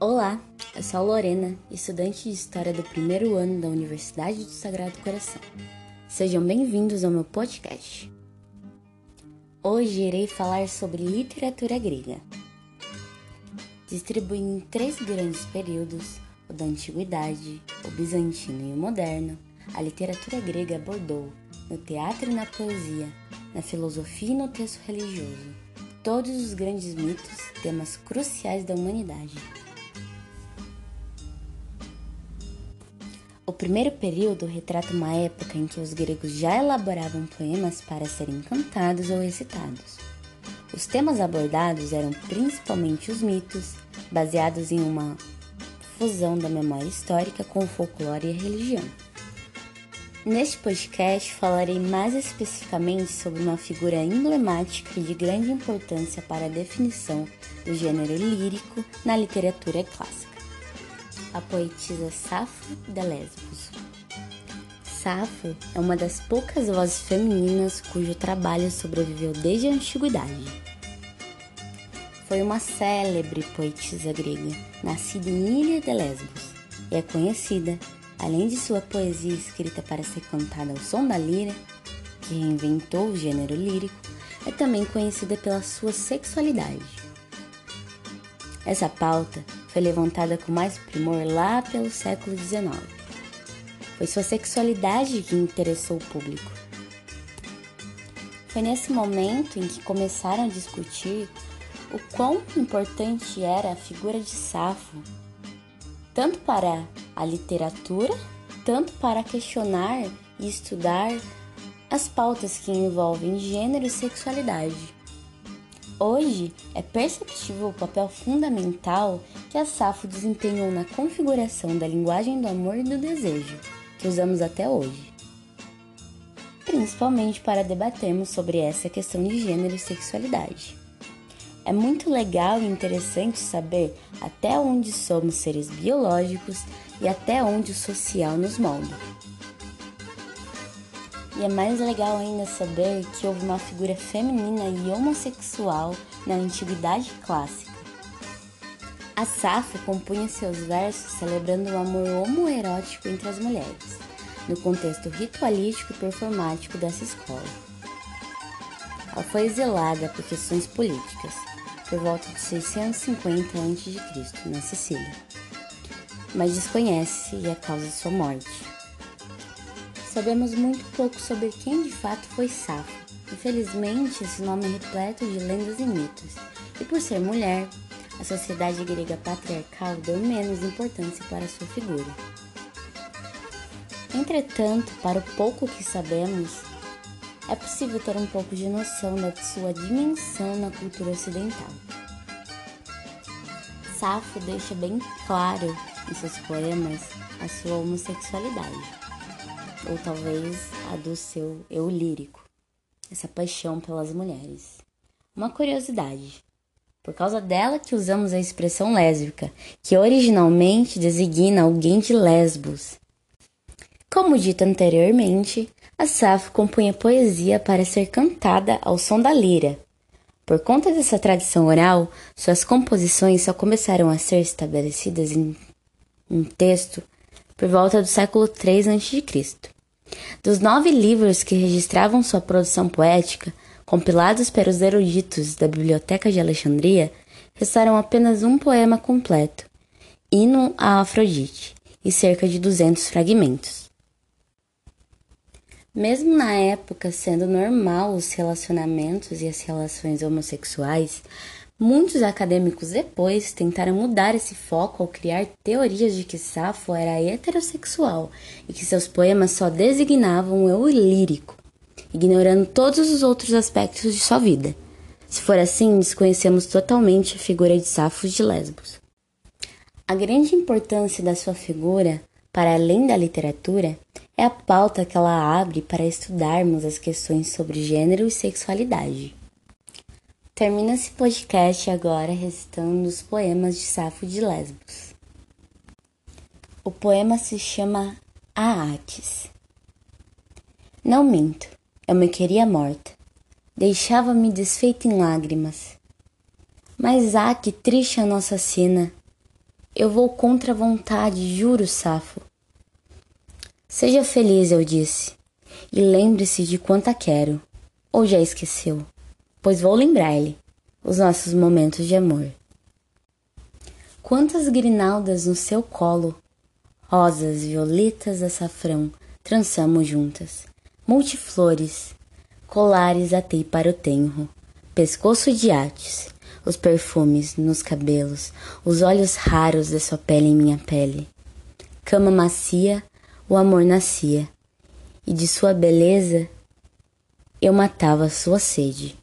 Olá, eu sou Lorena, estudante de História do primeiro ano da Universidade do Sagrado Coração. Sejam bem-vindos ao meu podcast. Hoje irei falar sobre literatura grega. Distribuindo em três grandes períodos, o da Antiguidade, o Bizantino e o Moderno, a literatura grega abordou, no teatro e na poesia, na filosofia e no texto religioso, todos os grandes mitos, temas cruciais da humanidade. Primeiro período retrata uma época em que os gregos já elaboravam poemas para serem cantados ou recitados. Os temas abordados eram principalmente os mitos, baseados em uma fusão da memória histórica com o folclore e a religião. Neste podcast falarei mais especificamente sobre uma figura emblemática de grande importância para a definição do gênero lírico na literatura clássica, a poetisa Safo de Lesbos. Safo é uma das poucas vozes femininas cujo trabalho sobreviveu desde a antiguidade. Foi uma célebre poetisa grega, nascida em Ilha de Lesbos, e é conhecida Além de sua poesia escrita para ser cantada ao som da lira, que reinventou o gênero lírico, é também conhecida pela sua sexualidade. Essa pauta foi levantada com mais primor lá pelo século XIX. Foi sua sexualidade que interessou o público. Foi nesse momento em que começaram a discutir o quão importante era a figura de Safo, tanto para a literatura, tanto para questionar e estudar as pautas que envolvem gênero e sexualidade. Hoje é perceptível o papel fundamental que a Safo desempenhou na configuração da linguagem do amor e do desejo, que usamos até hoje. Principalmente para debatermos sobre essa questão de gênero e sexualidade. É muito legal e interessante saber até onde somos seres biológicos e até onde o social nos molda. E é mais legal ainda saber que houve uma figura feminina e homossexual na antiguidade clássica. A Safo compunha seus versos celebrando o amor homoerótico entre as mulheres, no contexto ritualístico e performático dessa escola. Ela foi exilada por questões políticas, por volta de 650 a.C., na Sicília, mas desconhece a causa de sua morte. Sabemos muito pouco sobre quem de fato foi Safo. Infelizmente, esse nome é repleto de lendas e mitos, e por ser mulher, a sociedade grega patriarcal deu menos importância para sua figura. Entretanto, para o pouco que sabemos, é possível ter um pouco de noção da sua dimensão na cultura ocidental. Safo deixa bem claro em seus poemas a sua homossexualidade, ou talvez a do seu eu lírico, essa paixão pelas mulheres. Uma curiosidade: por causa dela que usamos a expressão lésbica, que originalmente designa alguém de Lesbos. Como dito anteriormente, a Safo compunha poesia para ser cantada ao som da lira. Por conta dessa tradição oral, suas composições só começaram a ser estabelecidas em um texto por volta do século III a.C. Dos nove livros que registravam sua produção poética, compilados pelos eruditos da Biblioteca de Alexandria, restaram apenas um poema completo, Hino a Afrodite, e cerca de 200 fragmentos. Mesmo na época sendo normal os relacionamentos e as relações homossexuais, muitos acadêmicos depois tentaram mudar esse foco ao criar teorias de que Safo era heterossexual e que seus poemas só designavam o eu lírico, ignorando todos os outros aspectos de sua vida. Se for assim, desconhecemos totalmente a figura de Safo de Lesbos. A grande importância da sua figura, para além da literatura, é a pauta que ela abre para estudarmos as questões sobre gênero e sexualidade. Termina esse podcast agora recitando os poemas de Safo de Lesbos. O poema se chama Aates. Não minto, eu me queria morta, deixava-me desfeita em lágrimas. Mas ah, que triste a nossa cena! Eu vou contra a vontade, juro, Safo. Seja feliz, eu disse, e lembre-se de quanto a quero. Ou já esqueceu? Pois vou lembrar-lhe os nossos momentos de amor. Quantas grinaldas no seu colo, rosas, violetas, açafrão, trançamos juntas, multiflores, colares atei para o tenro, pescoço de artes, os perfumes nos cabelos, os olhos raros de sua pele em minha pele. Cama macia, o amor nascia, e de sua beleza eu matava sua sede.